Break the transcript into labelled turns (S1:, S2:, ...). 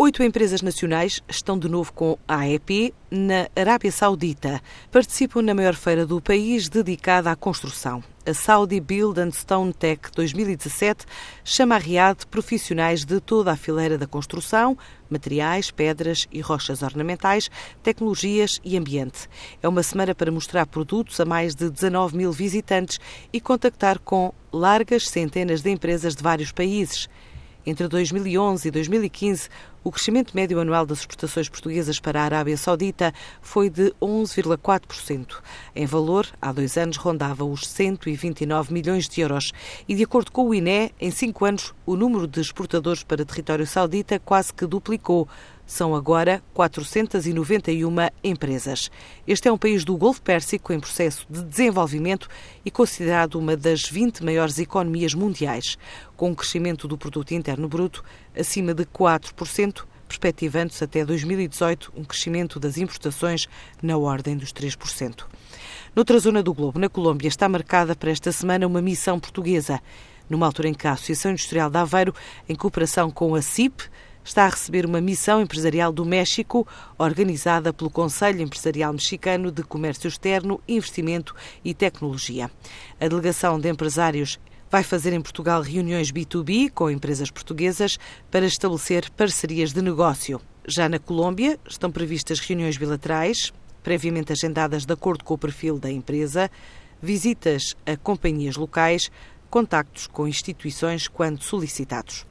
S1: Oito empresas nacionais estão de novo com a AEP na Arábia Saudita. Participam na maior feira do país dedicada à construção. A Saudi Build and Stone Tech 2017 chama a Riad profissionais de toda a fileira da construção, materiais, pedras e rochas ornamentais, tecnologias e ambiente. É uma semana para mostrar produtos a mais de 19 mil visitantes e contactar com largas centenas de empresas de vários países. Entre 2011 e 2015, o crescimento médio anual das exportações portuguesas para a Arábia Saudita foi de 11,4%. Em valor, há dois anos rondava os 129 milhões de euros. E, de acordo com o INE, em cinco anos, o número de exportadores para território saudita quase que duplicou são agora 491 empresas. Este é um país do Golfo Pérsico em processo de desenvolvimento e considerado uma das 20 maiores economias mundiais, com um crescimento do produto interno bruto acima de 4%, perspectivando-se até 2018 um crescimento das importações na ordem dos 3%. Noutra zona do globo, na Colômbia, está marcada para esta semana uma missão portuguesa, numa altura em que a Associação Industrial de Aveiro, em cooperação com a CIP, está a receber uma missão empresarial do México, organizada pelo Conselho Empresarial Mexicano de Comércio Externo, Investimento e Tecnologia. A delegação de empresários vai fazer em Portugal reuniões B2B com empresas portuguesas para estabelecer parcerias de negócio. Já na Colômbia, estão previstas reuniões bilaterais, previamente agendadas de acordo com o perfil da empresa, visitas a companhias locais, contactos com instituições quando solicitados.